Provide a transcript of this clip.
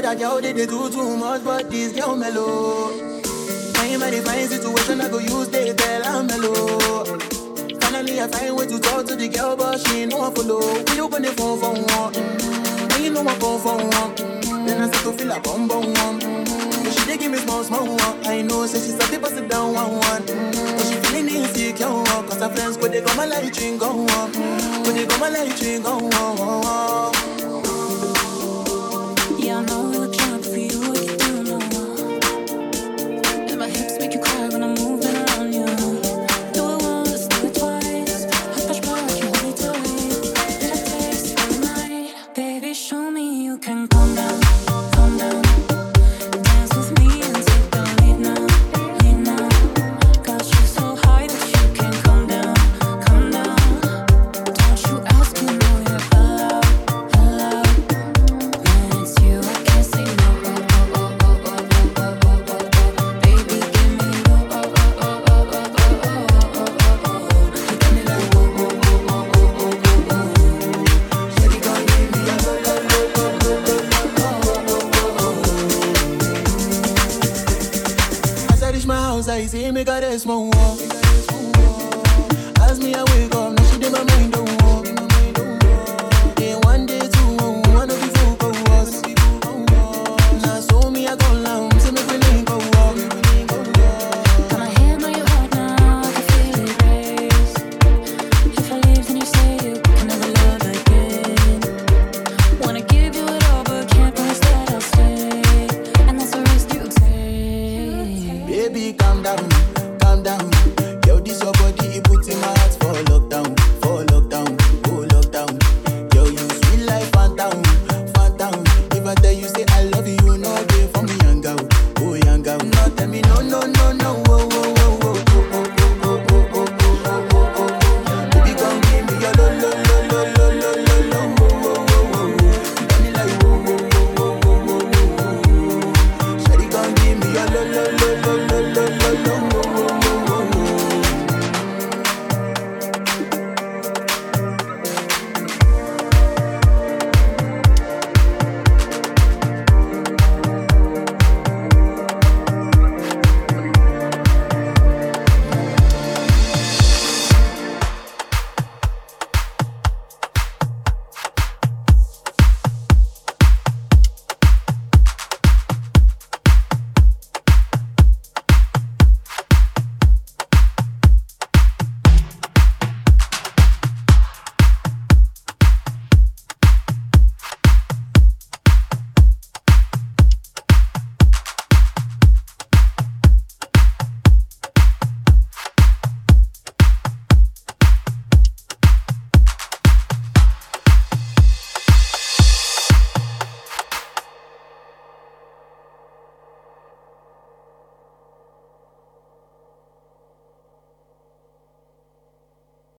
other girl they, they do too much, but this girl mellow. Time I define situation, I go use they tell I'm mellow. Finally, I find way to talk to the girl, but she ain't no one follow. You open the phone for one, when you know I phone for one, then I start to feel a bum bum one. But she dey give me small small one. I know, say she's a bit sit down one one. She feeling insecure, cause her friends go they go my light ring go on, go they go my light ring go on. eyes y me cares more. As me I wake up. down, calm down. Yo, this your body, it puts in my heart for lockdown, for lockdown.